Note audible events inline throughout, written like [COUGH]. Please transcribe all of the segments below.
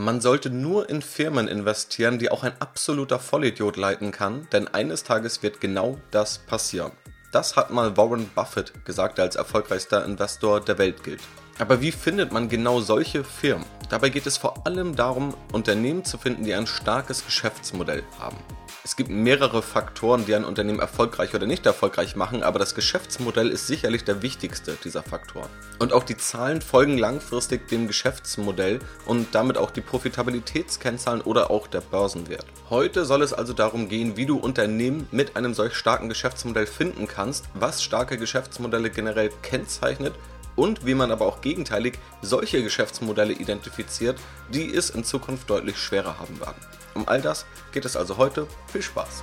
Man sollte nur in Firmen investieren, die auch ein absoluter Vollidiot leiten kann, denn eines Tages wird genau das passieren. Das hat mal Warren Buffett gesagt, der als erfolgreichster Investor der Welt gilt. Aber wie findet man genau solche Firmen? Dabei geht es vor allem darum, Unternehmen zu finden, die ein starkes Geschäftsmodell haben. Es gibt mehrere Faktoren, die ein Unternehmen erfolgreich oder nicht erfolgreich machen, aber das Geschäftsmodell ist sicherlich der wichtigste dieser Faktoren. Und auch die Zahlen folgen langfristig dem Geschäftsmodell und damit auch die Profitabilitätskennzahlen oder auch der Börsenwert. Heute soll es also darum gehen, wie du Unternehmen mit einem solch starken Geschäftsmodell finden kannst, was starke Geschäftsmodelle generell kennzeichnet und wie man aber auch gegenteilig solche Geschäftsmodelle identifiziert, die es in Zukunft deutlich schwerer haben werden. Um all das geht es also heute. Viel Spaß!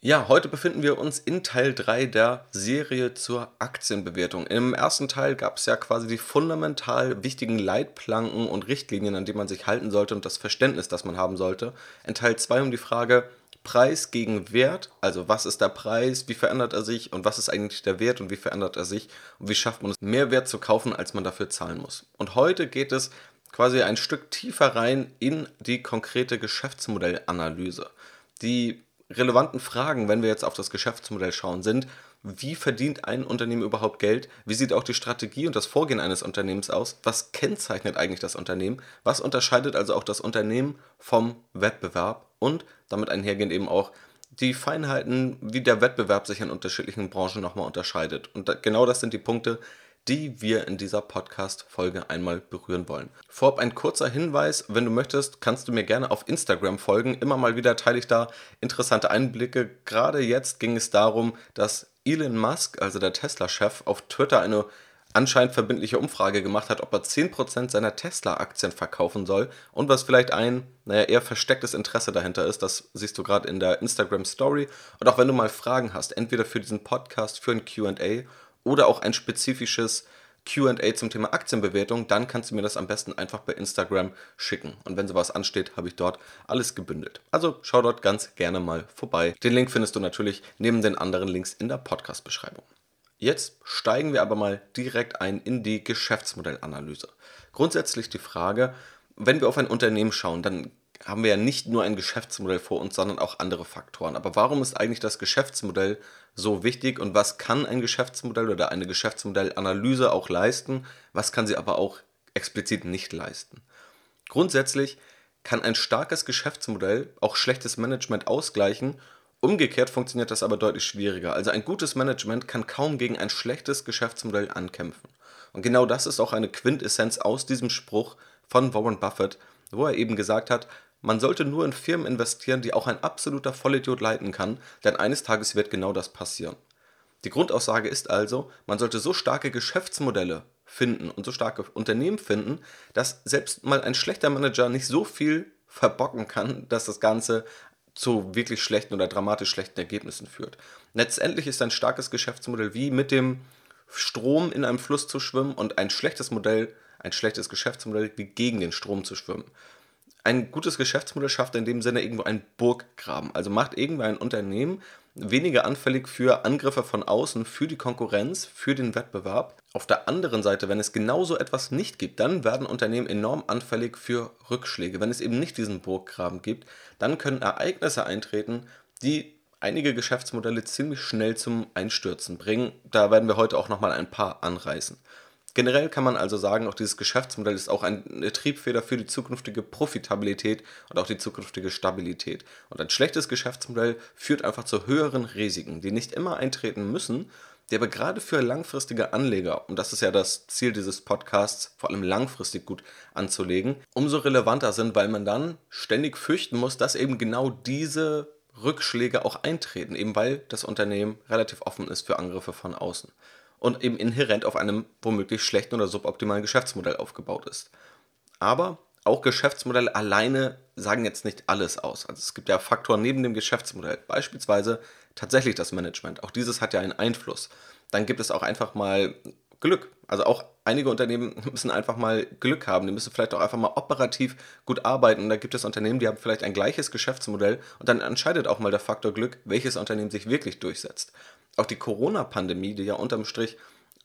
Ja, heute befinden wir uns in Teil 3 der Serie zur Aktienbewertung. Im ersten Teil gab es ja quasi die fundamental wichtigen Leitplanken und Richtlinien, an die man sich halten sollte und das Verständnis, das man haben sollte. In Teil 2 um die Frage, Preis gegen Wert, also was ist der Preis, wie verändert er sich und was ist eigentlich der Wert und wie verändert er sich und wie schafft man es, mehr Wert zu kaufen, als man dafür zahlen muss. Und heute geht es quasi ein Stück tiefer rein in die konkrete Geschäftsmodellanalyse. Die relevanten Fragen, wenn wir jetzt auf das Geschäftsmodell schauen, sind, wie verdient ein Unternehmen überhaupt Geld? Wie sieht auch die Strategie und das Vorgehen eines Unternehmens aus? Was kennzeichnet eigentlich das Unternehmen? Was unterscheidet also auch das Unternehmen vom Wettbewerb? Und damit einhergehend eben auch die Feinheiten, wie der Wettbewerb sich in unterschiedlichen Branchen nochmal unterscheidet. Und genau das sind die Punkte, die wir in dieser Podcast-Folge einmal berühren wollen. Vorab ein kurzer Hinweis, wenn du möchtest, kannst du mir gerne auf Instagram folgen. Immer mal wieder teile ich da interessante Einblicke. Gerade jetzt ging es darum, dass Elon Musk, also der Tesla-Chef, auf Twitter eine anscheinend verbindliche Umfrage gemacht hat, ob er 10% seiner Tesla-Aktien verkaufen soll und was vielleicht ein, naja, eher verstecktes Interesse dahinter ist. Das siehst du gerade in der Instagram-Story. Und auch wenn du mal Fragen hast, entweder für diesen Podcast, für ein QA oder auch ein spezifisches QA zum Thema Aktienbewertung, dann kannst du mir das am besten einfach bei Instagram schicken. Und wenn sowas ansteht, habe ich dort alles gebündelt. Also schau dort ganz gerne mal vorbei. Den Link findest du natürlich neben den anderen Links in der Podcast-Beschreibung. Jetzt steigen wir aber mal direkt ein in die Geschäftsmodellanalyse. Grundsätzlich die Frage, wenn wir auf ein Unternehmen schauen, dann haben wir ja nicht nur ein Geschäftsmodell vor uns, sondern auch andere Faktoren. Aber warum ist eigentlich das Geschäftsmodell so wichtig und was kann ein Geschäftsmodell oder eine Geschäftsmodellanalyse auch leisten? Was kann sie aber auch explizit nicht leisten? Grundsätzlich kann ein starkes Geschäftsmodell auch schlechtes Management ausgleichen Umgekehrt funktioniert das aber deutlich schwieriger. Also ein gutes Management kann kaum gegen ein schlechtes Geschäftsmodell ankämpfen. Und genau das ist auch eine Quintessenz aus diesem Spruch von Warren Buffett, wo er eben gesagt hat, man sollte nur in Firmen investieren, die auch ein absoluter Vollidiot leiten kann, denn eines Tages wird genau das passieren. Die Grundaussage ist also, man sollte so starke Geschäftsmodelle finden und so starke Unternehmen finden, dass selbst mal ein schlechter Manager nicht so viel verbocken kann, dass das Ganze zu wirklich schlechten oder dramatisch schlechten Ergebnissen führt. Letztendlich ist ein starkes Geschäftsmodell wie mit dem Strom in einem Fluss zu schwimmen und ein schlechtes Modell, ein schlechtes Geschäftsmodell wie gegen den Strom zu schwimmen. Ein gutes Geschäftsmodell schafft in dem Sinne irgendwo einen Burggraben, also macht irgendwie ein Unternehmen weniger anfällig für Angriffe von außen, für die Konkurrenz, für den Wettbewerb. Auf der anderen Seite, wenn es genauso etwas nicht gibt, dann werden Unternehmen enorm anfällig für Rückschläge. Wenn es eben nicht diesen Burggraben gibt, dann können Ereignisse eintreten, die einige Geschäftsmodelle ziemlich schnell zum Einstürzen bringen. Da werden wir heute auch nochmal ein paar anreißen. Generell kann man also sagen, auch dieses Geschäftsmodell ist auch eine Triebfeder für die zukünftige Profitabilität und auch die zukünftige Stabilität. Und ein schlechtes Geschäftsmodell führt einfach zu höheren Risiken, die nicht immer eintreten müssen, die aber gerade für langfristige Anleger, und das ist ja das Ziel dieses Podcasts, vor allem langfristig gut anzulegen, umso relevanter sind, weil man dann ständig fürchten muss, dass eben genau diese Rückschläge auch eintreten, eben weil das Unternehmen relativ offen ist für Angriffe von außen und eben inhärent auf einem womöglich schlechten oder suboptimalen Geschäftsmodell aufgebaut ist. Aber auch Geschäftsmodelle alleine sagen jetzt nicht alles aus. Also es gibt ja Faktoren neben dem Geschäftsmodell, beispielsweise tatsächlich das Management. Auch dieses hat ja einen Einfluss. Dann gibt es auch einfach mal Glück. Also auch einige Unternehmen [LAUGHS] müssen einfach mal Glück haben. Die müssen vielleicht auch einfach mal operativ gut arbeiten. Und da gibt es Unternehmen, die haben vielleicht ein gleiches Geschäftsmodell und dann entscheidet auch mal der Faktor Glück, welches Unternehmen sich wirklich durchsetzt auch die Corona-Pandemie, die ja unterm Strich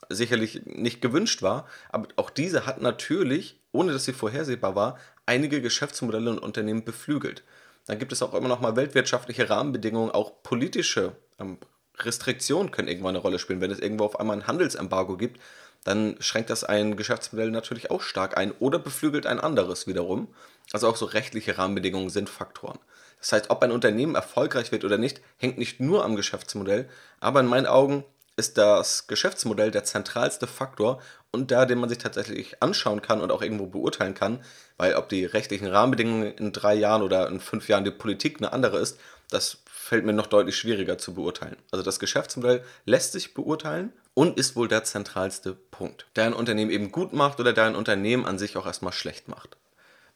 sicherlich nicht gewünscht war, aber auch diese hat natürlich, ohne dass sie vorhersehbar war, einige Geschäftsmodelle und Unternehmen beflügelt. Dann gibt es auch immer noch mal weltwirtschaftliche Rahmenbedingungen, auch politische ähm, Restriktionen können irgendwann eine Rolle spielen. Wenn es irgendwo auf einmal ein Handelsembargo gibt, dann schränkt das ein Geschäftsmodell natürlich auch stark ein oder beflügelt ein anderes wiederum. Also auch so rechtliche Rahmenbedingungen sind Faktoren. Das heißt, ob ein Unternehmen erfolgreich wird oder nicht, hängt nicht nur am Geschäftsmodell, aber in meinen Augen ist das Geschäftsmodell der zentralste Faktor und der, den man sich tatsächlich anschauen kann und auch irgendwo beurteilen kann, weil ob die rechtlichen Rahmenbedingungen in drei Jahren oder in fünf Jahren die Politik eine andere ist, das fällt mir noch deutlich schwieriger zu beurteilen. Also das Geschäftsmodell lässt sich beurteilen und ist wohl der zentralste Punkt, der ein Unternehmen eben gut macht oder der ein Unternehmen an sich auch erstmal schlecht macht.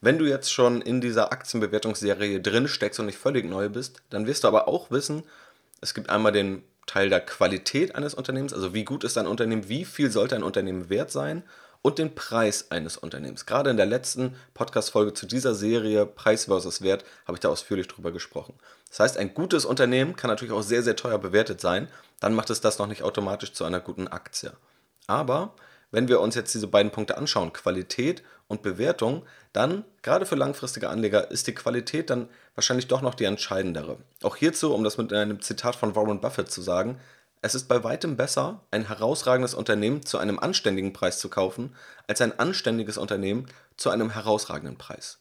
Wenn du jetzt schon in dieser Aktienbewertungsserie drin steckst und nicht völlig neu bist, dann wirst du aber auch wissen, es gibt einmal den Teil der Qualität eines Unternehmens, also wie gut ist ein Unternehmen, wie viel sollte ein Unternehmen wert sein und den Preis eines Unternehmens. Gerade in der letzten Podcast-Folge zu dieser Serie Preis versus Wert habe ich da ausführlich drüber gesprochen. Das heißt, ein gutes Unternehmen kann natürlich auch sehr, sehr teuer bewertet sein. Dann macht es das noch nicht automatisch zu einer guten Aktie. Aber wenn wir uns jetzt diese beiden Punkte anschauen, Qualität und Bewertung, dann gerade für langfristige Anleger ist die Qualität dann wahrscheinlich doch noch die entscheidendere. Auch hierzu, um das mit einem Zitat von Warren Buffett zu sagen, es ist bei weitem besser, ein herausragendes Unternehmen zu einem anständigen Preis zu kaufen, als ein anständiges Unternehmen zu einem herausragenden Preis.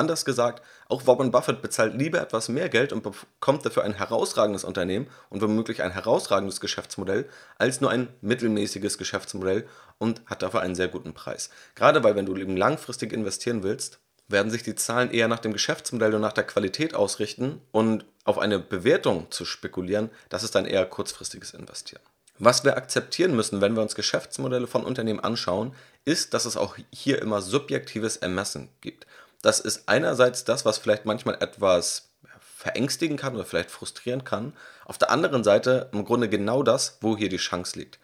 Anders gesagt, auch Warren Buffett bezahlt lieber etwas mehr Geld und bekommt dafür ein herausragendes Unternehmen und womöglich ein herausragendes Geschäftsmodell, als nur ein mittelmäßiges Geschäftsmodell und hat dafür einen sehr guten Preis. Gerade weil, wenn du eben langfristig investieren willst, werden sich die Zahlen eher nach dem Geschäftsmodell und nach der Qualität ausrichten und auf eine Bewertung zu spekulieren, das ist dann eher kurzfristiges Investieren. Was wir akzeptieren müssen, wenn wir uns Geschäftsmodelle von Unternehmen anschauen, ist, dass es auch hier immer subjektives Ermessen gibt. Das ist einerseits das, was vielleicht manchmal etwas verängstigen kann oder vielleicht frustrieren kann. Auf der anderen Seite im Grunde genau das, wo hier die Chance liegt.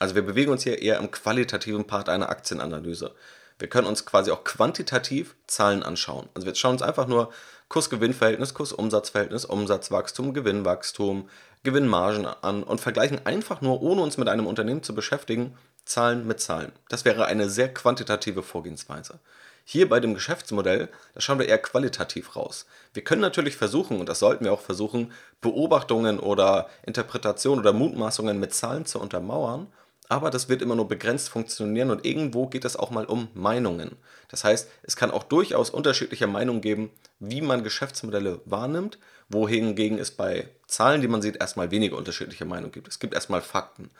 Also wir bewegen uns hier eher im qualitativen Part einer Aktienanalyse. Wir können uns quasi auch quantitativ Zahlen anschauen. Also wir schauen uns einfach nur Kurs-Gewinn-Verhältnis, Kurs-Umsatz-Verhältnis, Umsatzwachstum, Gewinnwachstum, Gewinnmargen an und vergleichen einfach nur, ohne uns mit einem Unternehmen zu beschäftigen, Zahlen mit Zahlen. Das wäre eine sehr quantitative Vorgehensweise. Hier bei dem Geschäftsmodell, da schauen wir eher qualitativ raus. Wir können natürlich versuchen, und das sollten wir auch versuchen, Beobachtungen oder Interpretationen oder Mutmaßungen mit Zahlen zu untermauern aber das wird immer nur begrenzt funktionieren und irgendwo geht es auch mal um Meinungen. Das heißt, es kann auch durchaus unterschiedliche Meinungen geben, wie man Geschäftsmodelle wahrnimmt, wohingegen es bei Zahlen, die man sieht, erstmal weniger unterschiedliche Meinungen gibt. Es gibt erstmal Fakten.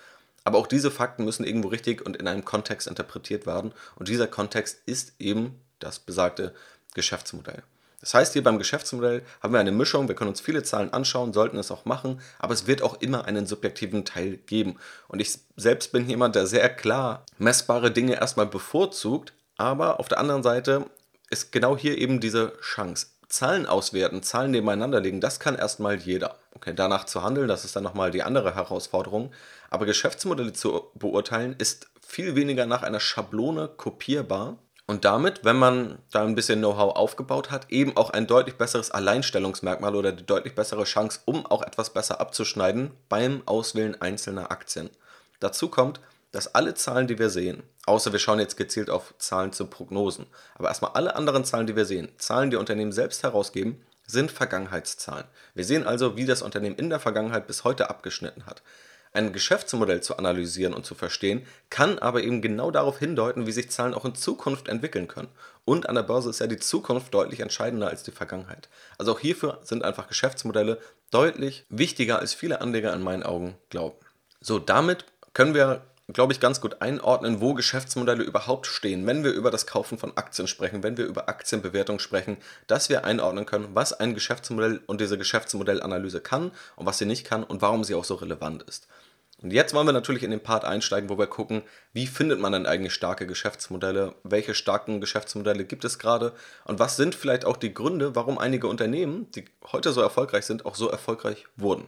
Aber auch diese Fakten müssen irgendwo richtig und in einem Kontext interpretiert werden und dieser Kontext ist eben das besagte Geschäftsmodell. Das heißt, hier beim Geschäftsmodell haben wir eine Mischung, wir können uns viele Zahlen anschauen, sollten es auch machen, aber es wird auch immer einen subjektiven Teil geben. Und ich selbst bin jemand, der sehr klar messbare Dinge erstmal bevorzugt, aber auf der anderen Seite ist genau hier eben diese Chance. Zahlen auswerten, Zahlen nebeneinander legen, das kann erstmal jeder. Okay, danach zu handeln, das ist dann nochmal die andere Herausforderung. Aber Geschäftsmodelle zu beurteilen, ist viel weniger nach einer Schablone kopierbar, und damit, wenn man da ein bisschen Know-how aufgebaut hat, eben auch ein deutlich besseres Alleinstellungsmerkmal oder die deutlich bessere Chance, um auch etwas besser abzuschneiden beim Auswählen einzelner Aktien. Dazu kommt, dass alle Zahlen, die wir sehen, außer wir schauen jetzt gezielt auf Zahlen zu Prognosen, aber erstmal alle anderen Zahlen, die wir sehen, Zahlen, die Unternehmen selbst herausgeben, sind Vergangenheitszahlen. Wir sehen also, wie das Unternehmen in der Vergangenheit bis heute abgeschnitten hat. Ein Geschäftsmodell zu analysieren und zu verstehen, kann aber eben genau darauf hindeuten, wie sich Zahlen auch in Zukunft entwickeln können. Und an der Börse ist ja die Zukunft deutlich entscheidender als die Vergangenheit. Also auch hierfür sind einfach Geschäftsmodelle deutlich wichtiger, als viele Anleger in meinen Augen glauben. So, damit können wir glaube ich, ganz gut einordnen, wo Geschäftsmodelle überhaupt stehen, wenn wir über das Kaufen von Aktien sprechen, wenn wir über Aktienbewertung sprechen, dass wir einordnen können, was ein Geschäftsmodell und diese Geschäftsmodellanalyse kann und was sie nicht kann und warum sie auch so relevant ist. Und jetzt wollen wir natürlich in den Part einsteigen, wo wir gucken, wie findet man denn eigentlich starke Geschäftsmodelle, welche starken Geschäftsmodelle gibt es gerade und was sind vielleicht auch die Gründe, warum einige Unternehmen, die heute so erfolgreich sind, auch so erfolgreich wurden.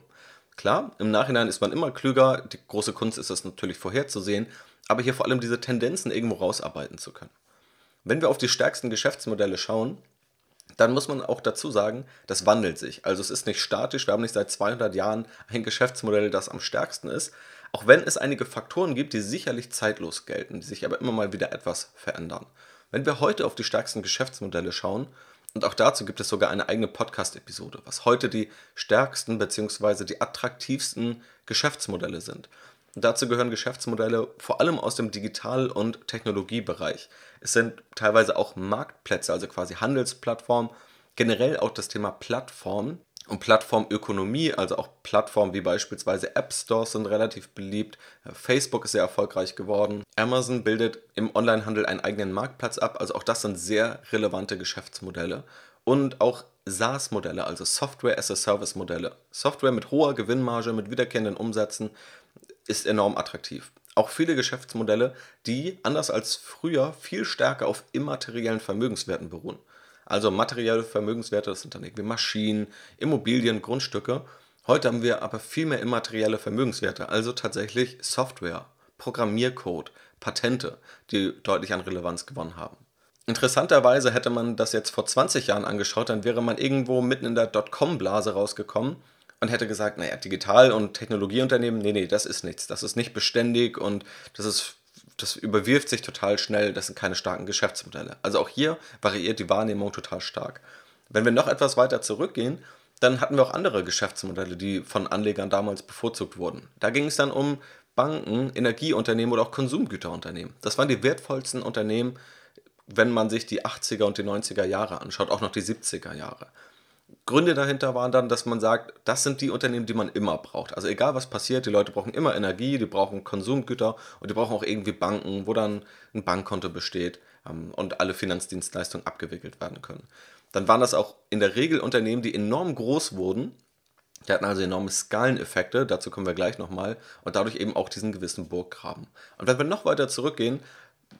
Klar, im Nachhinein ist man immer klüger, die große Kunst ist es natürlich vorherzusehen, aber hier vor allem diese Tendenzen irgendwo rausarbeiten zu können. Wenn wir auf die stärksten Geschäftsmodelle schauen, dann muss man auch dazu sagen, das wandelt sich. Also es ist nicht statisch, wir haben nicht seit 200 Jahren ein Geschäftsmodell, das am stärksten ist, Auch wenn es einige Faktoren gibt, die sicherlich zeitlos gelten, die sich aber immer mal wieder etwas verändern. Wenn wir heute auf die stärksten Geschäftsmodelle schauen, und auch dazu gibt es sogar eine eigene Podcast-Episode, was heute die stärksten bzw. die attraktivsten Geschäftsmodelle sind. Und dazu gehören Geschäftsmodelle vor allem aus dem Digital- und Technologiebereich. Es sind teilweise auch Marktplätze, also quasi Handelsplattformen, generell auch das Thema Plattformen und Plattformökonomie, also auch Plattformen wie beispielsweise App Stores sind relativ beliebt. Facebook ist sehr erfolgreich geworden. Amazon bildet im Onlinehandel einen eigenen Marktplatz ab. Also auch das sind sehr relevante Geschäftsmodelle. Und auch SaaS-Modelle, also Software as a Service-Modelle. Software mit hoher Gewinnmarge, mit wiederkehrenden Umsätzen ist enorm attraktiv. Auch viele Geschäftsmodelle, die anders als früher viel stärker auf immateriellen Vermögenswerten beruhen. Also materielle Vermögenswerte, das sind dann irgendwie Maschinen, Immobilien, Grundstücke. Heute haben wir aber viel mehr immaterielle Vermögenswerte, also tatsächlich Software, Programmiercode, Patente, die deutlich an Relevanz gewonnen haben. Interessanterweise hätte man das jetzt vor 20 Jahren angeschaut, dann wäre man irgendwo mitten in der Dotcom-Blase rausgekommen und hätte gesagt, naja, Digital- und Technologieunternehmen, nee, nee, das ist nichts, das ist nicht beständig und das ist das überwirft sich total schnell, das sind keine starken Geschäftsmodelle. Also auch hier variiert die Wahrnehmung total stark. Wenn wir noch etwas weiter zurückgehen, dann hatten wir auch andere Geschäftsmodelle, die von Anlegern damals bevorzugt wurden. Da ging es dann um Banken, Energieunternehmen oder auch Konsumgüterunternehmen. Das waren die wertvollsten Unternehmen, wenn man sich die 80er und die 90er Jahre anschaut, auch noch die 70er Jahre. Gründe dahinter waren dann, dass man sagt, das sind die Unternehmen, die man immer braucht. Also egal was passiert, die Leute brauchen immer Energie, die brauchen Konsumgüter und die brauchen auch irgendwie Banken, wo dann ein Bankkonto besteht ähm, und alle Finanzdienstleistungen abgewickelt werden können. Dann waren das auch in der Regel Unternehmen, die enorm groß wurden. Die hatten also enorme Skaleneffekte, dazu kommen wir gleich nochmal, und dadurch eben auch diesen gewissen Burggraben. Und wenn wir noch weiter zurückgehen,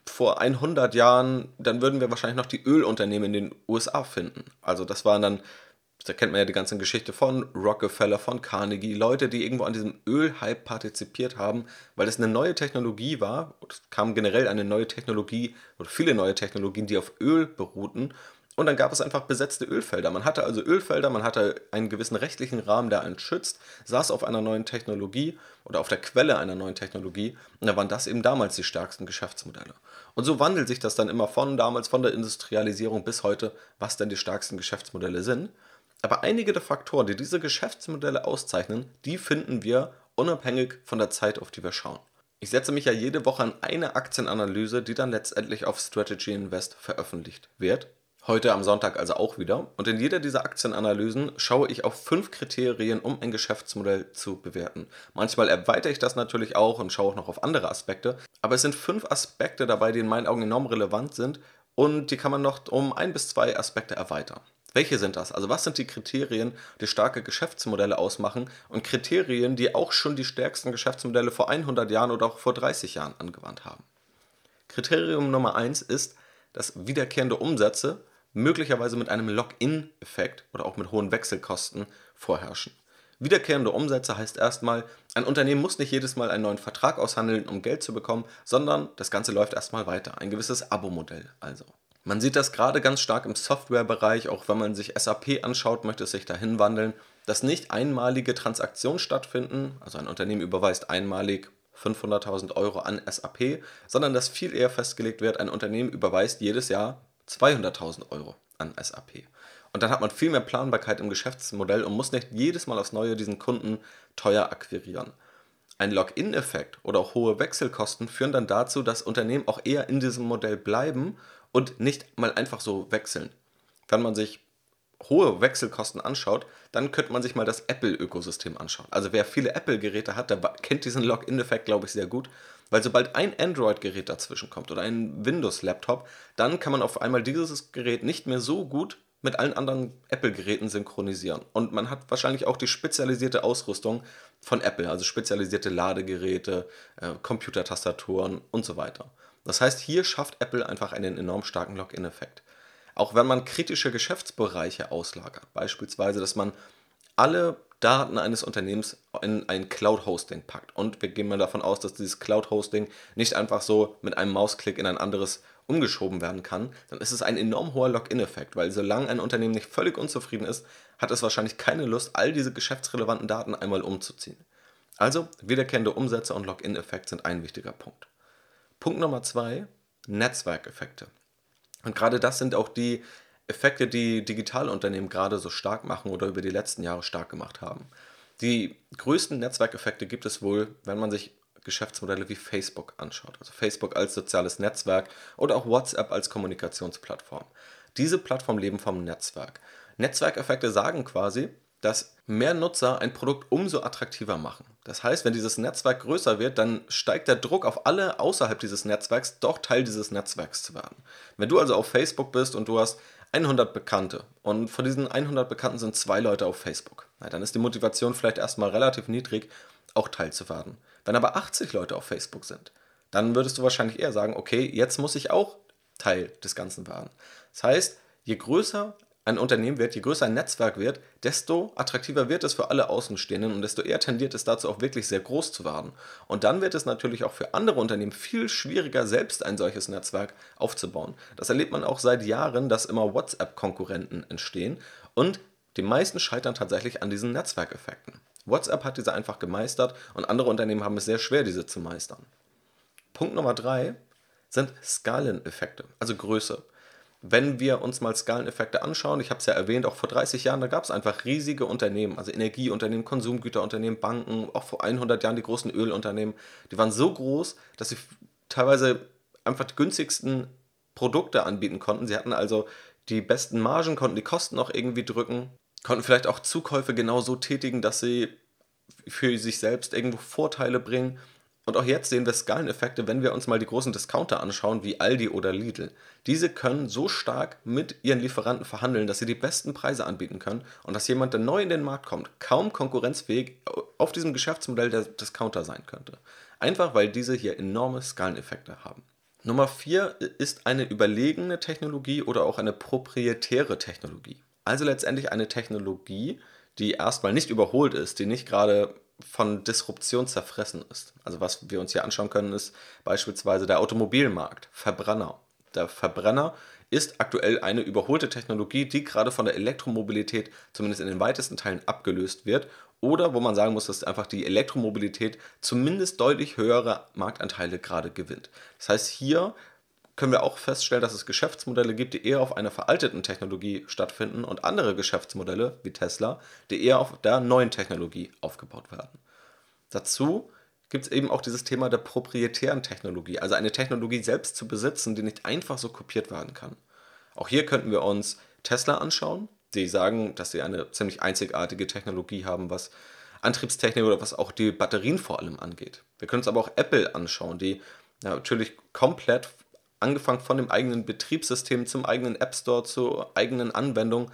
vor 100 Jahren, dann würden wir wahrscheinlich noch die Ölunternehmen in den USA finden. Also das waren dann da kennt man ja die ganze Geschichte von Rockefeller, von Carnegie, Leute, die irgendwo an diesem Ölhype partizipiert haben, weil es eine neue Technologie war. Es kam generell eine neue Technologie oder viele neue Technologien, die auf Öl beruhten. Und dann gab es einfach besetzte Ölfelder. Man hatte also Ölfelder, man hatte einen gewissen rechtlichen Rahmen, der einen schützt, saß auf einer neuen Technologie oder auf der Quelle einer neuen Technologie. Und da waren das eben damals die stärksten Geschäftsmodelle. Und so wandelt sich das dann immer von damals, von der Industrialisierung bis heute, was denn die stärksten Geschäftsmodelle sind. Aber einige der Faktoren, die diese Geschäftsmodelle auszeichnen, die finden wir unabhängig von der Zeit, auf die wir schauen. Ich setze mich ja jede Woche an eine Aktienanalyse, die dann letztendlich auf Strategy Invest veröffentlicht wird. Heute am Sonntag also auch wieder. Und in jeder dieser Aktienanalysen schaue ich auf fünf Kriterien, um ein Geschäftsmodell zu bewerten. Manchmal erweitere ich das natürlich auch und schaue auch noch auf andere Aspekte. Aber es sind fünf Aspekte dabei, die in meinen Augen enorm relevant sind und die kann man noch um ein bis zwei Aspekte erweitern. Welche sind das? Also was sind die Kriterien, die starke Geschäftsmodelle ausmachen und Kriterien, die auch schon die stärksten Geschäftsmodelle vor 100 Jahren oder auch vor 30 Jahren angewandt haben? Kriterium Nummer 1 ist, dass wiederkehrende Umsätze möglicherweise mit einem Lock-in-Effekt oder auch mit hohen Wechselkosten vorherrschen. Wiederkehrende Umsätze heißt erstmal, ein Unternehmen muss nicht jedes Mal einen neuen Vertrag aushandeln, um Geld zu bekommen, sondern das Ganze läuft erstmal weiter. Ein gewisses Abo-Modell also. Man sieht das gerade ganz stark im Softwarebereich, auch wenn man sich SAP anschaut, möchte es sich dahin wandeln, dass nicht einmalige Transaktionen stattfinden, also ein Unternehmen überweist einmalig 500.000 Euro an SAP, sondern dass viel eher festgelegt wird, ein Unternehmen überweist jedes Jahr 200.000 Euro an SAP. Und dann hat man viel mehr Planbarkeit im Geschäftsmodell und muss nicht jedes Mal aufs Neue diesen Kunden teuer akquirieren. Ein Login-Effekt oder auch hohe Wechselkosten führen dann dazu, dass Unternehmen auch eher in diesem Modell bleiben und nicht mal einfach so wechseln. Wenn man sich hohe Wechselkosten anschaut, dann könnte man sich mal das Apple-Ökosystem anschauen. Also wer viele Apple-Geräte hat, der kennt diesen Login-Effekt, glaube ich, sehr gut. Weil sobald ein Android-Gerät dazwischen kommt oder ein Windows-Laptop, dann kann man auf einmal dieses Gerät nicht mehr so gut mit allen anderen Apple-Geräten synchronisieren. Und man hat wahrscheinlich auch die spezialisierte Ausrüstung von Apple, also spezialisierte Ladegeräte, äh, Computertastaturen und so weiter. Das heißt, hier schafft Apple einfach einen enorm starken Login-Effekt. Auch wenn man kritische Geschäftsbereiche auslagert, beispielsweise, dass man alle Daten eines Unternehmens in ein Cloud-Hosting packt. Und wir gehen mal davon aus, dass dieses Cloud-Hosting nicht einfach so mit einem Mausklick in ein anderes umgeschoben werden kann, dann ist es ein enorm hoher Login-Effekt, weil solange ein Unternehmen nicht völlig unzufrieden ist, hat es wahrscheinlich keine Lust, all diese geschäftsrelevanten Daten einmal umzuziehen. Also wiederkehrende Umsätze und Login-Effekt sind ein wichtiger Punkt. Punkt Nummer zwei, Netzwerkeffekte. Und gerade das sind auch die Effekte, die Digitalunternehmen gerade so stark machen oder über die letzten Jahre stark gemacht haben. Die größten Netzwerkeffekte gibt es wohl, wenn man sich Geschäftsmodelle wie Facebook anschaut. Also Facebook als soziales Netzwerk oder auch WhatsApp als Kommunikationsplattform. Diese Plattformen leben vom Netzwerk. Netzwerkeffekte sagen quasi, dass mehr Nutzer ein Produkt umso attraktiver machen. Das heißt, wenn dieses Netzwerk größer wird, dann steigt der Druck auf alle außerhalb dieses Netzwerks, doch Teil dieses Netzwerks zu werden. Wenn du also auf Facebook bist und du hast 100 Bekannte und von diesen 100 Bekannten sind zwei Leute auf Facebook, na, dann ist die Motivation vielleicht erstmal relativ niedrig, auch Teil zu werden. Wenn aber 80 Leute auf Facebook sind, dann würdest du wahrscheinlich eher sagen, okay, jetzt muss ich auch Teil des Ganzen werden. Das heißt, je größer ein Unternehmen wird, je größer ein Netzwerk wird, desto attraktiver wird es für alle Außenstehenden und desto eher tendiert es dazu auch wirklich sehr groß zu werden. Und dann wird es natürlich auch für andere Unternehmen viel schwieriger, selbst ein solches Netzwerk aufzubauen. Das erlebt man auch seit Jahren, dass immer WhatsApp-Konkurrenten entstehen und die meisten scheitern tatsächlich an diesen Netzwerkeffekten. WhatsApp hat diese einfach gemeistert und andere Unternehmen haben es sehr schwer, diese zu meistern. Punkt Nummer drei sind Skaleneffekte, also Größe wenn wir uns mal Skaleneffekte anschauen, ich habe es ja erwähnt, auch vor 30 Jahren, da gab es einfach riesige Unternehmen, also Energieunternehmen, Konsumgüterunternehmen, Banken, auch vor 100 Jahren die großen Ölunternehmen, die waren so groß, dass sie teilweise einfach die günstigsten Produkte anbieten konnten. Sie hatten also die besten Margen, konnten die Kosten auch irgendwie drücken, konnten vielleicht auch Zukäufe genau so tätigen, dass sie für sich selbst irgendwo Vorteile bringen und auch jetzt sehen wir Skaleneffekte, wenn wir uns mal die großen Discounter anschauen, wie Aldi oder Lidl. Diese können so stark mit ihren Lieferanten verhandeln, dass sie die besten Preise anbieten können und dass jemand, der neu in den Markt kommt, kaum konkurrenzfähig auf diesem Geschäftsmodell der Discounter sein könnte. Einfach weil diese hier enorme Skaleneffekte haben. Nummer 4 ist eine überlegene Technologie oder auch eine proprietäre Technologie. Also letztendlich eine Technologie, die erstmal nicht überholt ist, die nicht gerade von Disruption zerfressen ist. Also was wir uns hier anschauen können, ist beispielsweise der Automobilmarkt, Verbrenner. Der Verbrenner ist aktuell eine überholte Technologie, die gerade von der Elektromobilität zumindest in den weitesten Teilen abgelöst wird. Oder wo man sagen muss, dass einfach die Elektromobilität zumindest deutlich höhere Marktanteile gerade gewinnt. Das heißt, hier können wir auch feststellen, dass es Geschäftsmodelle gibt, die eher auf einer veralteten Technologie stattfinden und andere Geschäftsmodelle wie Tesla, die eher auf der neuen Technologie aufgebaut werden. Dazu gibt es eben auch dieses Thema der proprietären Technologie, also eine Technologie selbst zu besitzen, die nicht einfach so kopiert werden kann. Auch hier könnten wir uns Tesla anschauen, die sagen, dass sie eine ziemlich einzigartige Technologie haben, was Antriebstechnik oder was auch die Batterien vor allem angeht. Wir können uns aber auch Apple anschauen, die natürlich komplett angefangen von dem eigenen Betriebssystem zum eigenen App Store zur eigenen Anwendung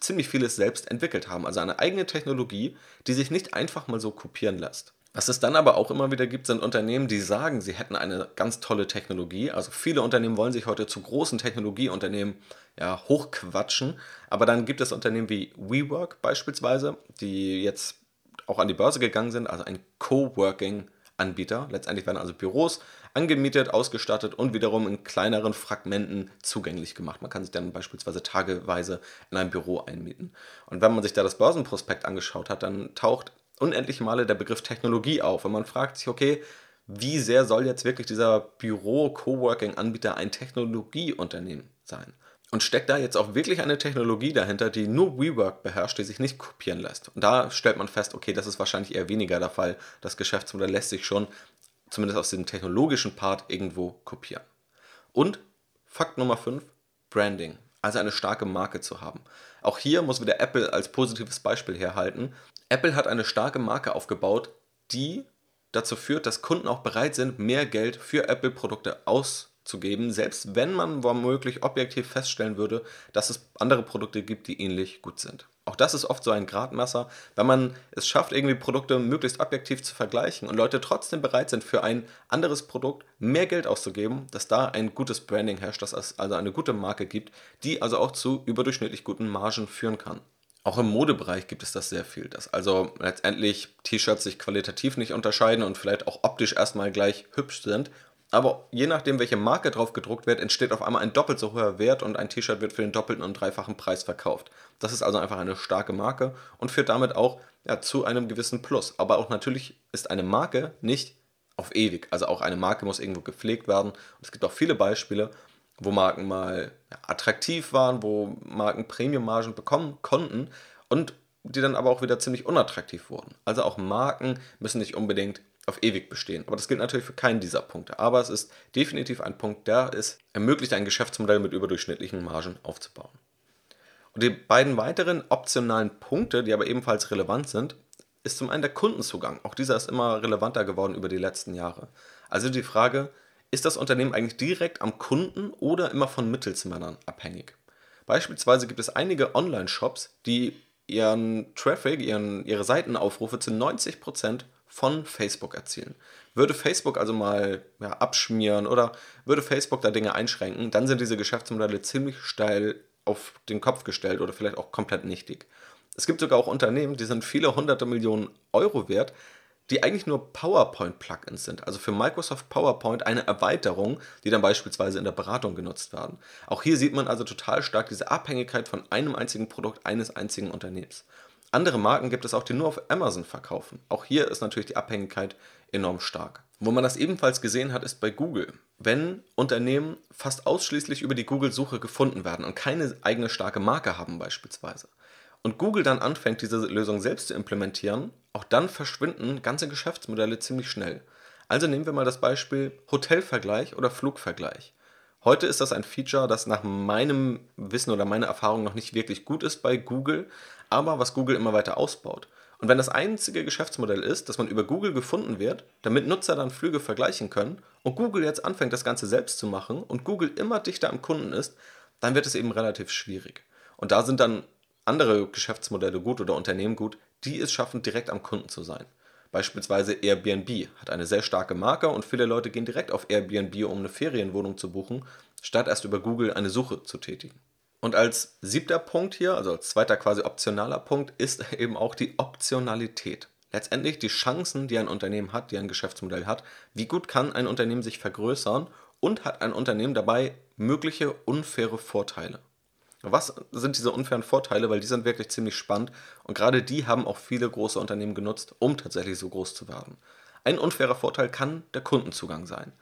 ziemlich vieles selbst entwickelt haben. Also eine eigene Technologie, die sich nicht einfach mal so kopieren lässt. Was es dann aber auch immer wieder gibt, sind Unternehmen, die sagen, sie hätten eine ganz tolle Technologie. Also viele Unternehmen wollen sich heute zu großen Technologieunternehmen ja, hochquatschen. Aber dann gibt es Unternehmen wie WeWork beispielsweise, die jetzt auch an die Börse gegangen sind, also ein Coworking-Anbieter. Letztendlich werden also Büros angemietet, ausgestattet und wiederum in kleineren Fragmenten zugänglich gemacht. Man kann sich dann beispielsweise tageweise in einem Büro einmieten. Und wenn man sich da das Börsenprospekt angeschaut hat, dann taucht unendlich Male der Begriff Technologie auf. Und man fragt sich, okay, wie sehr soll jetzt wirklich dieser Büro-Coworking-Anbieter ein Technologieunternehmen sein? Und steckt da jetzt auch wirklich eine Technologie dahinter, die nur WeWork beherrscht, die sich nicht kopieren lässt? Und da stellt man fest, okay, das ist wahrscheinlich eher weniger der Fall. Das Geschäftsmodell lässt sich schon zumindest aus dem technologischen Part irgendwo kopieren. Und Fakt Nummer 5, Branding, also eine starke Marke zu haben. Auch hier muss wieder Apple als positives Beispiel herhalten. Apple hat eine starke Marke aufgebaut, die dazu führt, dass Kunden auch bereit sind, mehr Geld für Apple-Produkte auszugeben, selbst wenn man womöglich objektiv feststellen würde, dass es andere Produkte gibt, die ähnlich gut sind. Auch das ist oft so ein Gradmesser, wenn man es schafft, irgendwie Produkte möglichst objektiv zu vergleichen und Leute trotzdem bereit sind, für ein anderes Produkt mehr Geld auszugeben, dass da ein gutes Branding herrscht, dass es also eine gute Marke gibt, die also auch zu überdurchschnittlich guten Margen führen kann. Auch im Modebereich gibt es das sehr viel, dass also letztendlich T-Shirts sich qualitativ nicht unterscheiden und vielleicht auch optisch erstmal gleich hübsch sind, Aber je nachdem, welche Marke drauf gedruckt wird, entsteht auf einmal ein doppelt so hoher Wert und ein T-Shirt wird für den doppelten und dreifachen Preis verkauft. Das ist also einfach eine starke Marke und führt damit auch ja, zu einem gewissen Plus. Aber auch natürlich ist eine Marke nicht auf ewig. Also auch eine Marke muss irgendwo gepflegt werden. Und es gibt auch viele Beispiele, wo Marken mal ja, attraktiv waren, wo Marken Premium-Margen bekommen konnten und die dann aber auch wieder ziemlich unattraktiv wurden. Also auch Marken müssen nicht unbedingt auf ewig bestehen. Aber das gilt natürlich für keinen dieser Punkte. Aber es ist definitiv ein Punkt, der es ermöglicht, ein Geschäftsmodell mit überdurchschnittlichen Margen aufzubauen. Und die beiden weiteren optionalen Punkte, die aber ebenfalls relevant sind, ist zum einen der Kundenzugang. Auch dieser ist immer relevanter geworden über die letzten Jahre. Also die Frage, ist das Unternehmen eigentlich direkt am Kunden oder immer von Mittelsmännern abhängig? Beispielsweise gibt es einige Online-Shops, die ihren Traffic, ihren, ihre Seitenaufrufe zu 90% von Facebook erzielen. Würde Facebook also mal ja, abschmieren oder würde Facebook da Dinge einschränken, dann sind diese Geschäftsmodelle ziemlich steil auf den Kopf gestellt oder vielleicht auch komplett nichtig. Es gibt sogar auch Unternehmen, die sind viele hunderte Millionen Euro wert, die eigentlich nur PowerPoint-Plugins sind. Also für Microsoft PowerPoint eine Erweiterung, die dann beispielsweise in der Beratung genutzt werden. Auch hier sieht man also total stark diese Abhängigkeit von einem einzigen Produkt eines einzigen Unternehmens. Andere Marken gibt es auch, die nur auf Amazon verkaufen. Auch hier ist natürlich die Abhängigkeit enorm stark. Wo man das ebenfalls gesehen hat, ist bei Google. Wenn Unternehmen fast ausschließlich über die Google-Suche gefunden werden und keine eigene starke Marke haben beispielsweise und Google dann anfängt, diese Lösung selbst zu implementieren, auch dann verschwinden ganze Geschäftsmodelle ziemlich schnell. Also nehmen wir mal das Beispiel Hotelvergleich oder Flugvergleich. Heute ist das ein Feature, das nach meinem Wissen oder meiner Erfahrung noch nicht wirklich gut ist bei Google, aber was Google immer weiter ausbaut. Und wenn das einzige Geschäftsmodell ist, dass man über Google gefunden wird, damit Nutzer dann Flüge vergleichen können und Google jetzt anfängt, das Ganze selbst zu machen und Google immer dichter am Kunden ist, dann wird es eben relativ schwierig. Und da sind dann andere Geschäftsmodelle gut oder Unternehmen gut, die es schaffen, direkt am Kunden zu sein. Beispielsweise Airbnb hat eine sehr starke Marke und viele Leute gehen direkt auf Airbnb, um eine Ferienwohnung zu buchen, statt erst über Google eine Suche zu tätigen. Und als siebter Punkt hier, also als zweiter quasi optionaler Punkt, ist [LAUGHS] eben auch die Optionalität. Letztendlich die Chancen, die ein Unternehmen hat, die ein Geschäftsmodell hat. Wie gut kann ein Unternehmen sich vergrößern und hat ein Unternehmen dabei mögliche unfaire Vorteile? Was sind diese unfairen Vorteile? Weil die sind wirklich ziemlich spannend und gerade die haben auch viele große Unternehmen genutzt, um tatsächlich so groß zu werden. Ein unfairer Vorteil kann der Kundenzugang sein.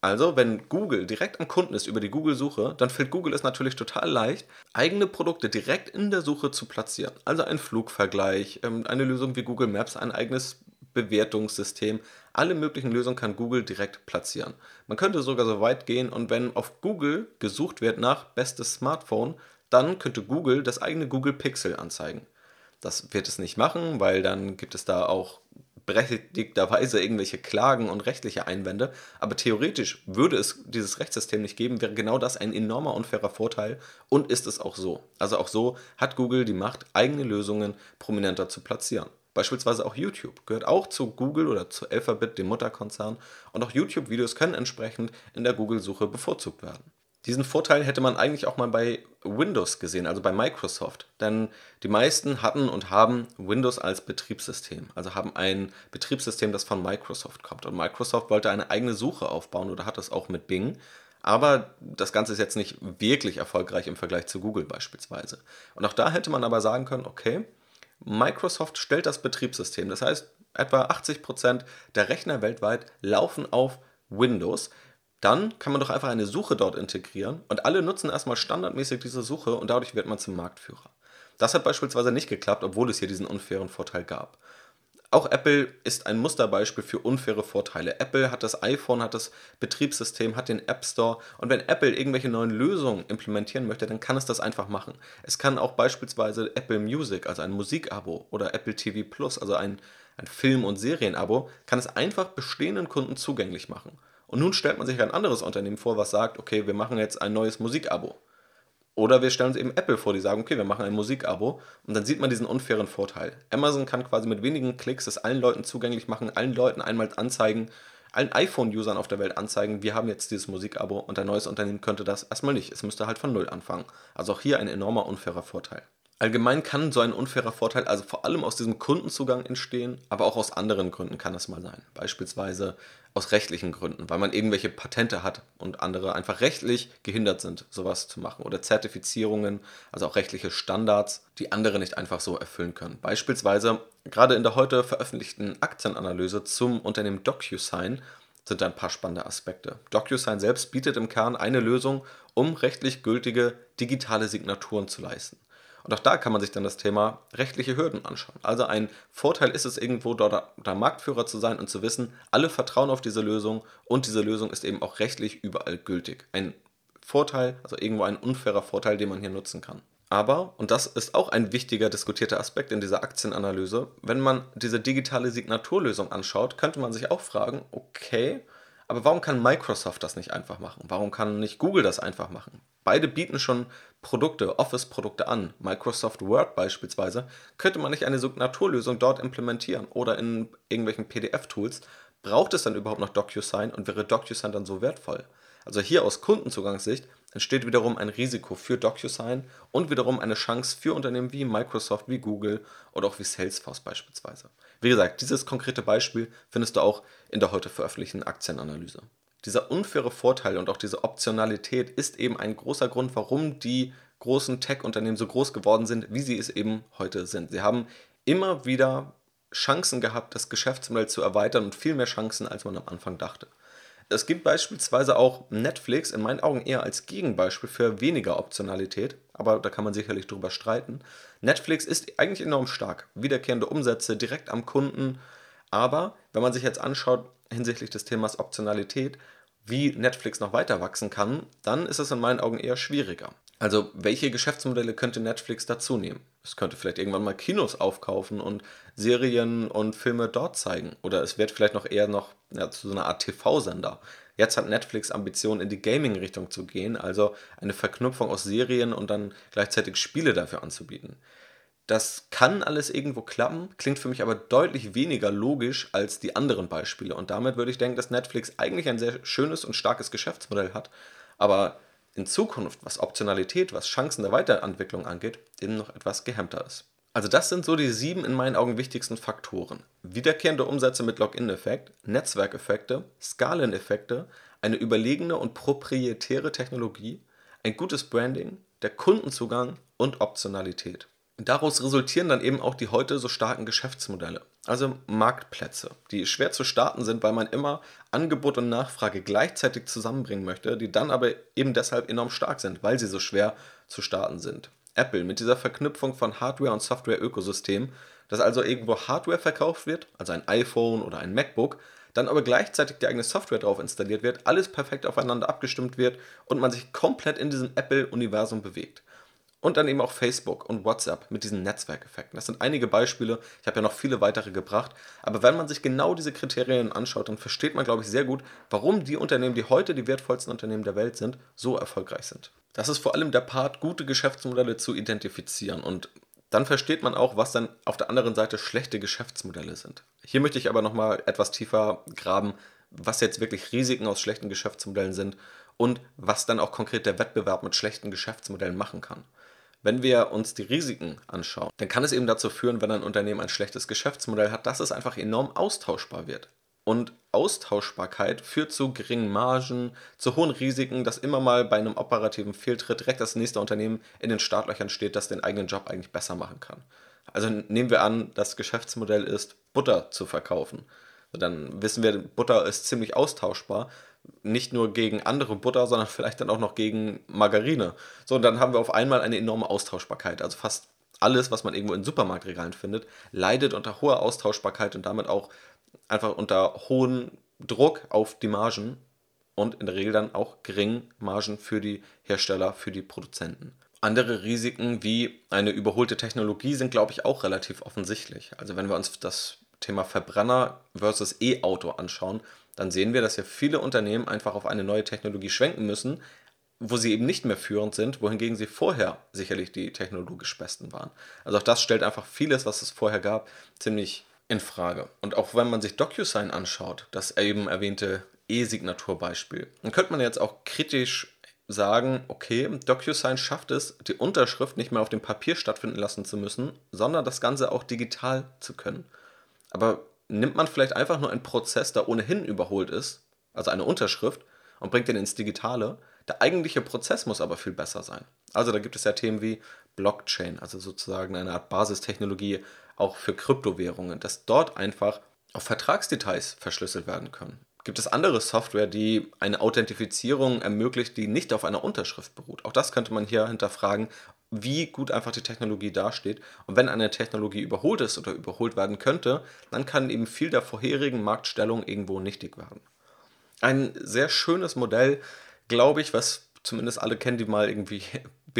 Also, wenn Google direkt am Kunden ist über die Google-Suche, dann fällt Google es natürlich total leicht, eigene Produkte direkt in der Suche zu platzieren. Also ein Flugvergleich, ähm, eine Lösung wie Google Maps, ein eigenes Bewertungssystem. Alle möglichen Lösungen kann Google direkt platzieren. Man könnte sogar so weit gehen und wenn auf Google gesucht wird nach bestes Smartphone, dann könnte Google das eigene Google Pixel anzeigen. Das wird es nicht machen, weil dann gibt es da auch berechtigterweise irgendwelche Klagen und rechtliche Einwände. Aber theoretisch würde es dieses Rechtssystem nicht geben, wäre genau das ein enormer unfairer Vorteil und ist es auch so. Also auch so hat Google die Macht, eigene Lösungen prominenter zu platzieren. Beispielsweise auch YouTube gehört auch zu Google oder zu Alphabet, dem Mutterkonzern, und auch YouTube-Videos können entsprechend in der Google-Suche bevorzugt werden. Diesen Vorteil hätte man eigentlich auch mal bei Windows gesehen, also bei Microsoft. Denn die meisten hatten und haben Windows als Betriebssystem, also haben ein Betriebssystem, das von Microsoft kommt. Und Microsoft wollte eine eigene Suche aufbauen oder hat das auch mit Bing. Aber das Ganze ist jetzt nicht wirklich erfolgreich im Vergleich zu Google beispielsweise. Und auch da hätte man aber sagen können, okay, Microsoft stellt das Betriebssystem. Das heißt, etwa 80% der Rechner weltweit laufen auf Windows dann kann man doch einfach eine Suche dort integrieren und alle nutzen erstmal standardmäßig diese Suche und dadurch wird man zum Marktführer. Das hat beispielsweise nicht geklappt, obwohl es hier diesen unfairen Vorteil gab. Auch Apple ist ein Musterbeispiel für unfaire Vorteile. Apple hat das iPhone, hat das Betriebssystem, hat den App Store und wenn Apple irgendwelche neuen Lösungen implementieren möchte, dann kann es das einfach machen. Es kann auch beispielsweise Apple Music, also ein Musikabo oder Apple TV Plus, also ein, ein Film- und Serienabo, kann es einfach bestehenden Kunden zugänglich machen. Und nun stellt man sich ein anderes Unternehmen vor, was sagt, okay, wir machen jetzt ein neues Musikabo. Oder wir stellen uns eben Apple vor, die sagen, okay, wir machen ein Musikabo und dann sieht man diesen unfairen Vorteil. Amazon kann quasi mit wenigen Klicks das allen Leuten zugänglich machen, allen Leuten einmal anzeigen, allen iPhone-Usern auf der Welt anzeigen, wir haben jetzt dieses Musikabo und ein neues Unternehmen könnte das erstmal nicht. Es müsste halt von Null anfangen. Also auch hier ein enormer unfairer Vorteil. Allgemein kann so ein unfairer Vorteil also vor allem aus diesem Kundenzugang entstehen, aber auch aus anderen Gründen kann es mal sein. Beispielsweise aus rechtlichen Gründen, weil man irgendwelche Patente hat und andere einfach rechtlich gehindert sind, sowas zu machen. Oder Zertifizierungen, also auch rechtliche Standards, die andere nicht einfach so erfüllen können. Beispielsweise gerade in der heute veröffentlichten Aktienanalyse zum Unternehmen DocuSign sind da ein paar spannende Aspekte. DocuSign selbst bietet im Kern eine Lösung, um rechtlich gültige digitale Signaturen zu leisten. Und auch da kann man sich dann das Thema rechtliche Hürden anschauen. Also ein Vorteil ist es irgendwo, dort der Marktführer zu sein und zu wissen, alle vertrauen auf diese Lösung und diese Lösung ist eben auch rechtlich überall gültig. Ein Vorteil, also irgendwo ein unfairer Vorteil, den man hier nutzen kann. Aber, und das ist auch ein wichtiger diskutierter Aspekt in dieser Aktienanalyse, wenn man diese digitale Signaturlösung anschaut, könnte man sich auch fragen, okay, aber warum kann Microsoft das nicht einfach machen? Warum kann nicht Google das einfach machen? Beide bieten schon Produkte, Office-Produkte an. Microsoft Word beispielsweise. Könnte man nicht eine Signaturlösung dort implementieren oder in irgendwelchen PDF-Tools? Braucht es dann überhaupt noch DocuSign und wäre DocuSign dann so wertvoll? Also hier aus Kundenzugangssicht entsteht wiederum ein Risiko für DocuSign und wiederum eine Chance für Unternehmen wie Microsoft, wie Google oder auch wie Salesforce beispielsweise. Wie gesagt, dieses konkrete Beispiel findest du auch in der heute veröffentlichten Aktienanalyse. Dieser unfaire Vorteil und auch diese Optionalität ist eben ein großer Grund, warum die großen Tech-Unternehmen so groß geworden sind, wie sie es eben heute sind. Sie haben immer wieder Chancen gehabt, das Geschäftsmodell zu erweitern und viel mehr Chancen, als man am Anfang dachte. Es gibt beispielsweise auch Netflix in meinen Augen eher als Gegenbeispiel für weniger Optionalität, aber da kann man sicherlich drüber streiten. Netflix ist eigentlich enorm stark, wiederkehrende Umsätze direkt am Kunden, aber wenn man sich jetzt anschaut hinsichtlich des Themas Optionalität, wie Netflix noch weiter wachsen kann, dann ist es in meinen Augen eher schwieriger. Also, welche Geschäftsmodelle könnte Netflix dazu nehmen? Es könnte vielleicht irgendwann mal Kinos aufkaufen und Serien und Filme dort zeigen. Oder es wird vielleicht noch eher noch ja, zu so einer Art TV-Sender. Jetzt hat Netflix Ambitionen, in die Gaming-Richtung zu gehen, also eine Verknüpfung aus Serien und dann gleichzeitig Spiele dafür anzubieten. Das kann alles irgendwo klappen, klingt für mich aber deutlich weniger logisch als die anderen Beispiele. Und damit würde ich denken, dass Netflix eigentlich ein sehr schönes und starkes Geschäftsmodell hat, aber in Zukunft, was Optionalität, was Chancen der Weiterentwicklung angeht, eben noch etwas gehemmter ist. Also das sind so die sieben in meinen Augen wichtigsten Faktoren. Wiederkehrende Umsätze mit Login-Effekt, Netzwerkeffekte, Skaleneffekte, eine überlegene und proprietäre Technologie, ein gutes Branding, der Kundenzugang und Optionalität. Daraus resultieren dann eben auch die heute so starken Geschäftsmodelle, also Marktplätze, die schwer zu starten sind, weil man immer Angebot und Nachfrage gleichzeitig zusammenbringen möchte, die dann aber eben deshalb enorm stark sind, weil sie so schwer zu starten sind. Apple mit dieser Verknüpfung von Hardware- und Software-Ökosystem, dass also irgendwo Hardware verkauft wird, also ein iPhone oder ein MacBook, dann aber gleichzeitig die eigene Software drauf installiert wird, alles perfekt aufeinander abgestimmt wird und man sich komplett in diesem Apple-Universum bewegt. Und dann eben auch Facebook und WhatsApp mit diesen Netzwerkeffekten. Das sind einige Beispiele. Ich habe ja noch viele weitere gebracht. Aber wenn man sich genau diese Kriterien anschaut, dann versteht man, glaube ich, sehr gut, warum die Unternehmen, die heute die wertvollsten Unternehmen der Welt sind, so erfolgreich sind. Das ist vor allem der Part, gute Geschäftsmodelle zu identifizieren. Und dann versteht man auch, was dann auf der anderen Seite schlechte Geschäftsmodelle sind. Hier möchte ich aber nochmal etwas tiefer graben, was jetzt wirklich Risiken aus schlechten Geschäftsmodellen sind und was dann auch konkret der Wettbewerb mit schlechten Geschäftsmodellen machen kann. Wenn wir uns die Risiken anschauen, dann kann es eben dazu führen, wenn ein Unternehmen ein schlechtes Geschäftsmodell hat, dass es einfach enorm austauschbar wird. Und Austauschbarkeit führt zu geringen Margen, zu hohen Risiken, dass immer mal bei einem operativen Fehltritt direkt das nächste Unternehmen in den Startlöchern steht, das den eigenen Job eigentlich besser machen kann. Also nehmen wir an, das Geschäftsmodell ist, Butter zu verkaufen. Dann wissen wir, Butter ist ziemlich austauschbar nicht nur gegen andere Butter, sondern vielleicht dann auch noch gegen Margarine. So, und dann haben wir auf einmal eine enorme Austauschbarkeit. Also fast alles, was man irgendwo in Supermarktregalen findet, leidet unter hoher Austauschbarkeit und damit auch einfach unter hohem Druck auf die Margen und in der Regel dann auch geringen Margen für die Hersteller, für die Produzenten. Andere Risiken wie eine überholte Technologie sind, glaube ich, auch relativ offensichtlich. Also wenn wir uns das Thema Verbrenner versus E-Auto anschauen, dann sehen wir, dass ja viele Unternehmen einfach auf eine neue Technologie schwenken müssen, wo sie eben nicht mehr führend sind, wohingegen sie vorher sicherlich die technologisch besten waren. Also auch das stellt einfach vieles, was es vorher gab, ziemlich in Frage. Und auch wenn man sich DocuSign anschaut, das eben erwähnte E-Signaturbeispiel, dann könnte man jetzt auch kritisch sagen, okay, DocuSign schafft es, die Unterschrift nicht mehr auf dem Papier stattfinden lassen zu müssen, sondern das Ganze auch digital zu können. Aber nimmt man vielleicht einfach nur einen Prozess, der ohnehin überholt ist, also eine Unterschrift, und bringt den ins Digitale, der eigentliche Prozess muss aber viel besser sein. Also da gibt es ja Themen wie Blockchain, also sozusagen eine Art Basistechnologie auch für Kryptowährungen, dass dort einfach auch Vertragsdetails verschlüsselt werden können. Gibt es andere Software, die eine Authentifizierung ermöglicht, die nicht auf einer Unterschrift beruht? Auch das könnte man hier hinterfragen, wie gut einfach die Technologie dasteht. Und wenn eine Technologie überholt ist oder überholt werden könnte, dann kann eben viel der vorherigen Marktstellung irgendwo nichtig werden. Ein sehr schönes Modell, glaube ich, was zumindest alle kennen, die mal irgendwie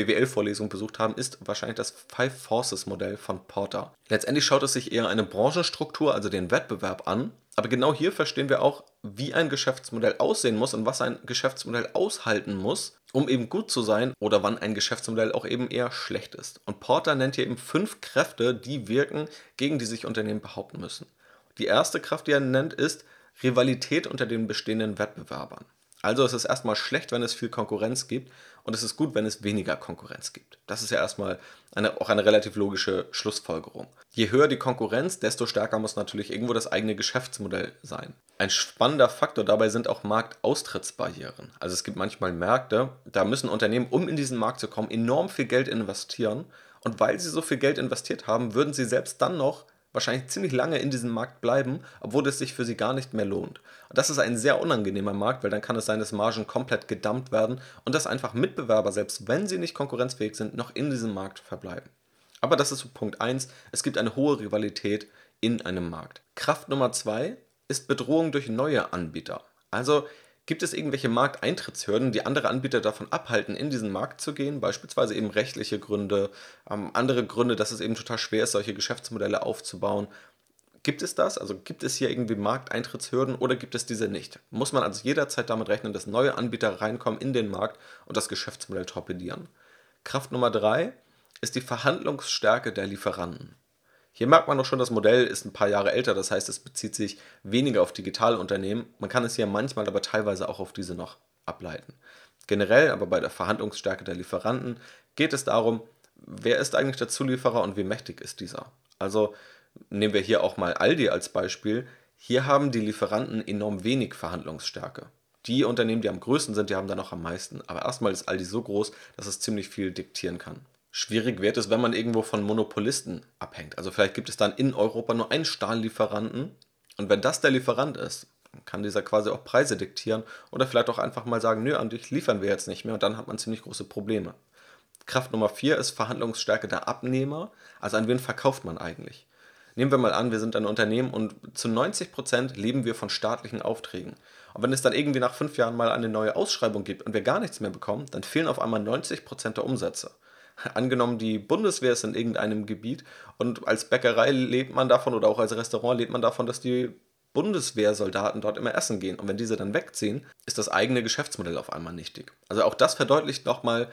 BWL-Vorlesungen besucht haben, ist wahrscheinlich das Five Forces Modell von Porter. Letztendlich schaut es sich eher eine Branchenstruktur, also den Wettbewerb an. Aber genau hier verstehen wir auch, wie ein Geschäftsmodell aussehen muss und was ein Geschäftsmodell aushalten muss, um eben gut zu sein oder wann ein Geschäftsmodell auch eben eher schlecht ist. Und Porter nennt hier eben fünf Kräfte, die wirken, gegen die sich Unternehmen behaupten müssen. Die erste Kraft, die er nennt, ist Rivalität unter den bestehenden Wettbewerbern. Also es ist erstmal schlecht, wenn es viel Konkurrenz gibt und es ist gut, wenn es weniger Konkurrenz gibt. Das ist ja erstmal eine, auch eine relativ logische Schlussfolgerung. Je höher die Konkurrenz, desto stärker muss natürlich irgendwo das eigene Geschäftsmodell sein. Ein spannender Faktor dabei sind auch Marktaustrittsbarrieren. Also es gibt manchmal Märkte, da müssen Unternehmen, um in diesen Markt zu kommen, enorm viel Geld investieren und weil sie so viel Geld investiert haben, würden sie selbst dann noch wahrscheinlich ziemlich lange in diesem Markt bleiben, obwohl es sich für sie gar nicht mehr lohnt. Und das ist ein sehr unangenehmer Markt, weil dann kann es sein, dass Margen komplett gedumpt werden und dass einfach Mitbewerber, selbst wenn sie nicht konkurrenzfähig sind, noch in diesem Markt verbleiben. Aber das ist Punkt 1. Es gibt eine hohe Rivalität in einem Markt. Kraft Nummer 2 ist Bedrohung durch neue Anbieter. Also Gibt es irgendwelche Markteintrittshürden, die andere Anbieter davon abhalten, in diesen Markt zu gehen? Beispielsweise eben rechtliche Gründe, ähm, andere Gründe, dass es eben total schwer ist, solche Geschäftsmodelle aufzubauen. Gibt es das? Also gibt es hier irgendwie Markteintrittshürden oder gibt es diese nicht? Muss man also jederzeit damit rechnen, dass neue Anbieter reinkommen in den Markt und das Geschäftsmodell torpedieren? Kraft Nummer drei ist die Verhandlungsstärke der Lieferanten. Hier merkt man auch schon, das Modell ist ein paar Jahre älter, das heißt, es bezieht sich weniger auf digitale Unternehmen. Man kann es hier manchmal aber teilweise auch auf diese noch ableiten. Generell aber bei der Verhandlungsstärke der Lieferanten geht es darum, wer ist eigentlich der Zulieferer und wie mächtig ist dieser. Also nehmen wir hier auch mal Aldi als Beispiel. Hier haben die Lieferanten enorm wenig Verhandlungsstärke. Die Unternehmen, die am größten sind, die haben dann auch am meisten. Aber erstmal ist Aldi so groß, dass es ziemlich viel diktieren kann. Schwierig wird es, wenn man irgendwo von Monopolisten abhängt. Also vielleicht gibt es dann in Europa nur einen Stahllieferanten und wenn das der Lieferant ist, kann dieser quasi auch Preise diktieren oder vielleicht auch einfach mal sagen, nö, an dich liefern wir jetzt nicht mehr und dann hat man ziemlich große Probleme. Kraft Nummer 4 ist Verhandlungsstärke der Abnehmer, also an wen verkauft man eigentlich. Nehmen wir mal an, wir sind ein Unternehmen und zu 90 Prozent leben wir von staatlichen Aufträgen. Und wenn es dann irgendwie nach fünf Jahren mal eine neue Ausschreibung gibt und wir gar nichts mehr bekommen, dann fehlen auf einmal 90 Prozent der Umsätze. Angenommen, die Bundeswehr ist in irgendeinem Gebiet und als Bäckerei lebt man davon oder auch als Restaurant lebt man davon, dass die Bundeswehrsoldaten dort immer essen gehen. Und wenn diese dann wegziehen, ist das eigene Geschäftsmodell auf einmal nichtig. Also auch das verdeutlicht nochmal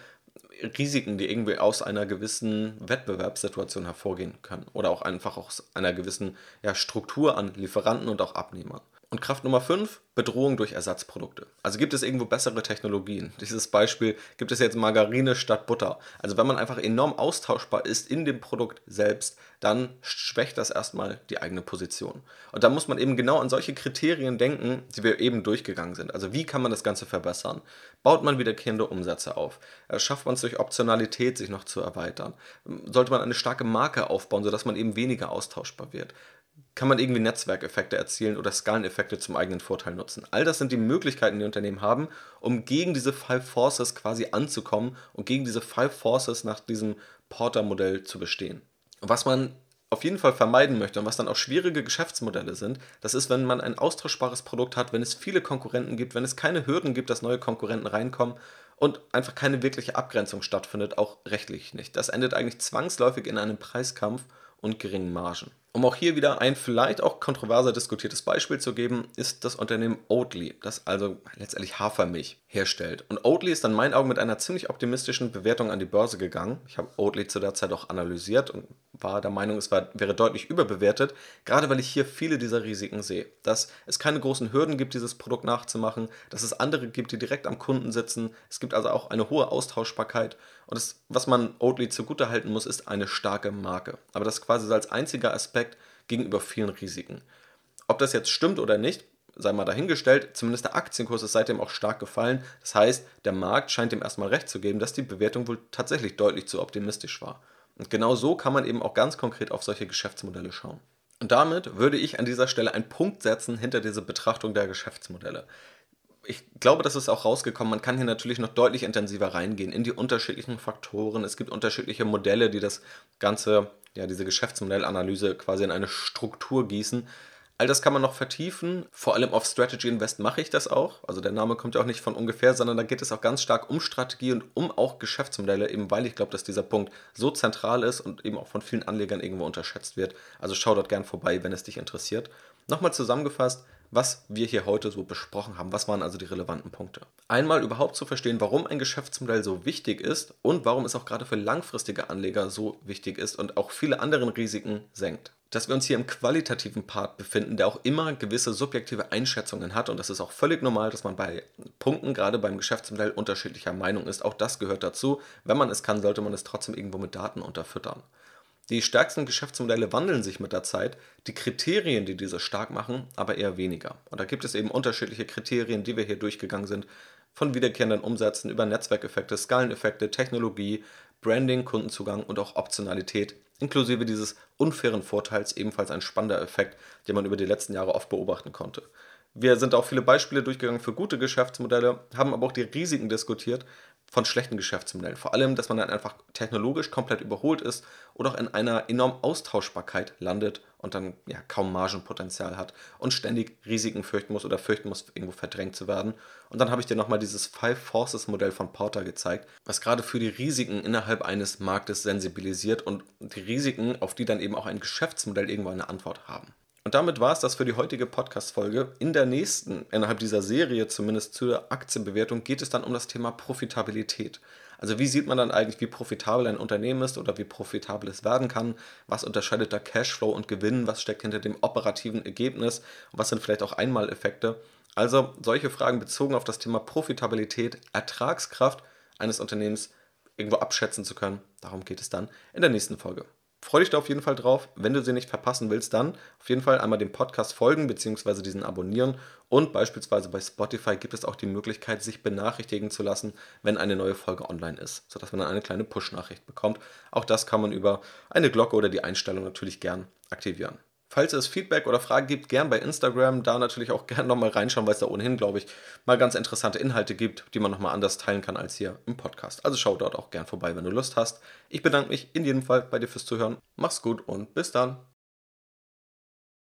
Risiken, die irgendwie aus einer gewissen Wettbewerbssituation hervorgehen können. Oder auch einfach aus einer gewissen ja, Struktur an Lieferanten und auch Abnehmern. Und Kraft Nummer 5, Bedrohung durch Ersatzprodukte. Also gibt es irgendwo bessere Technologien. Dieses Beispiel gibt es jetzt Margarine statt Butter. Also wenn man einfach enorm austauschbar ist in dem Produkt selbst, dann schwächt das erstmal die eigene Position. Und da muss man eben genau an solche Kriterien denken, die wir eben durchgegangen sind. Also wie kann man das Ganze verbessern? Baut man wiederkehrende Umsätze auf? Äh, schafft man es durch Optionalität, sich noch zu erweitern? Sollte man eine starke Marke aufbauen, sodass man eben weniger austauschbar wird? Kann man irgendwie Netzwerkeffekte erzielen oder Skaleneffekte zum eigenen Vorteil nutzen. All das sind die Möglichkeiten, die Unternehmen haben, um gegen diese Five Forces quasi anzukommen und gegen diese Five Forces nach diesem Porter-Modell zu bestehen. was man auf jeden Fall vermeiden möchte und was dann auch schwierige Geschäftsmodelle sind, das ist, wenn man ein austauschbares Produkt hat, wenn es viele Konkurrenten gibt, wenn es keine Hürden gibt, dass neue Konkurrenten reinkommen und einfach keine wirkliche Abgrenzung stattfindet, auch rechtlich nicht. Das endet eigentlich zwangsläufig in einem Preiskampf und geringen Margen. Um auch hier wieder ein vielleicht auch kontroverser diskutiertes Beispiel zu geben, ist das Unternehmen Oatly, das also letztendlich Hafermilch herstellt. Und Oatly ist in meinen Augen mit einer ziemlich optimistischen Bewertung an die Börse gegangen. Ich habe Oatly zu der Zeit auch analysiert und war der Meinung, es war, wäre deutlich überbewertet, gerade weil ich hier viele dieser Risiken sehe. Dass es keine großen Hürden gibt, dieses Produkt nachzumachen, dass es andere gibt, die direkt am Kunden sitzen. Es gibt also auch eine hohe Austauschbarkeit. Und das, was man Oatly zugutehalten muss, ist eine starke Marke. Aber das quasi als einziger Aspekt gegenüber vielen Risiken. Ob das jetzt stimmt oder nicht, sei mal dahingestellt, zumindest der Aktienkurs ist seitdem auch stark gefallen. Das heißt, der Markt scheint dem erstmal recht zu geben, dass die Bewertung wohl tatsächlich deutlich zu optimistisch war. Und genau so kann man eben auch ganz konkret auf solche Geschäftsmodelle schauen. Und damit würde ich an dieser Stelle einen Punkt setzen hinter diese Betrachtung der Geschäftsmodelle. Ich glaube, das ist auch rausgekommen. Man kann hier natürlich noch deutlich intensiver reingehen in die unterschiedlichen Faktoren. Es gibt unterschiedliche Modelle, die das Ganze, ja, diese Geschäftsmodellanalyse quasi in eine Struktur gießen. All das kann man noch vertiefen. Vor allem auf Strategy Invest mache ich das auch. Also der Name kommt ja auch nicht von ungefähr, sondern da geht es auch ganz stark um Strategie und um auch Geschäftsmodelle, eben weil ich glaube, dass dieser Punkt so zentral ist und eben auch von vielen Anlegern irgendwo unterschätzt wird. Also schau dort gern vorbei, wenn es dich interessiert. Nochmal zusammengefasst, was wir hier heute so besprochen haben. Was waren also die relevanten Punkte? Einmal überhaupt zu verstehen, warum ein Geschäftsmodell so wichtig ist und warum es auch gerade für langfristige Anleger so wichtig ist und auch viele andere Risiken senkt dass wir uns hier im qualitativen Part befinden, der auch immer gewisse subjektive Einschätzungen hat. Und das ist auch völlig normal, dass man bei Punkten, gerade beim Geschäftsmodell, unterschiedlicher Meinung ist. Auch das gehört dazu. Wenn man es kann, sollte man es trotzdem irgendwo mit Daten unterfüttern. Die stärksten Geschäftsmodelle wandeln sich mit der Zeit, die Kriterien, die diese stark machen, aber eher weniger. Und da gibt es eben unterschiedliche Kriterien, die wir hier durchgegangen sind, von wiederkehrenden Umsätzen über Netzwerkeffekte, Skaleneffekte, Technologie, Branding, Kundenzugang und auch Optionalität, inklusive dieses unfairen Vorteils ebenfalls ein spannender Effekt, den man über die letzten Jahre oft beobachten konnte. Wir sind auch viele Beispiele durchgegangen für gute Geschäftsmodelle, haben aber auch die Risiken diskutiert, von schlechten Geschäftsmodellen. Vor allem, dass man dann einfach technologisch komplett überholt ist oder auch in einer enormen Austauschbarkeit landet und dann ja kaum Margenpotenzial hat und ständig Risiken fürchten muss oder fürchten muss, irgendwo verdrängt zu werden. Und dann habe ich dir nochmal dieses Five Forces Modell von Porter gezeigt, was gerade für die Risiken innerhalb eines Marktes sensibilisiert und die Risiken, auf die dann eben auch ein Geschäftsmodell irgendwo eine Antwort haben. Und damit war es das für die heutige Podcast-Folge. In der nächsten, innerhalb dieser Serie zumindest zur Aktienbewertung, geht es dann um das Thema Profitabilität. Also wie sieht man dann eigentlich, wie profitabel ein Unternehmen ist oder wie profitabel es werden kann? Was unterscheidet da Cashflow und Gewinn? Was steckt hinter dem operativen Ergebnis? Und was sind vielleicht auch Einmaleffekte? Also solche Fragen bezogen auf das Thema Profitabilität, Ertragskraft eines Unternehmens irgendwo abschätzen zu können. Darum geht es dann in der nächsten Folge. Freue dich da auf jeden Fall drauf. Wenn du sie nicht verpassen willst, dann auf jeden Fall einmal dem Podcast folgen bzw. diesen abonnieren. Und beispielsweise bei Spotify gibt es auch die Möglichkeit, sich benachrichtigen zu lassen, wenn eine neue Folge online ist, sodass man dann eine kleine Push-Nachricht bekommt. Auch das kann man über eine Glocke oder die Einstellung natürlich gern aktivieren. Falls es Feedback oder Fragen gibt, gern bei Instagram. Da natürlich auch gern nochmal reinschauen, weil es da ohnehin, glaube ich, mal ganz interessante Inhalte gibt, die man nochmal anders teilen kann als hier im Podcast. Also schau dort auch gern vorbei, wenn du Lust hast. Ich bedanke mich in jedem Fall bei dir fürs Zuhören. Mach's gut und bis dann.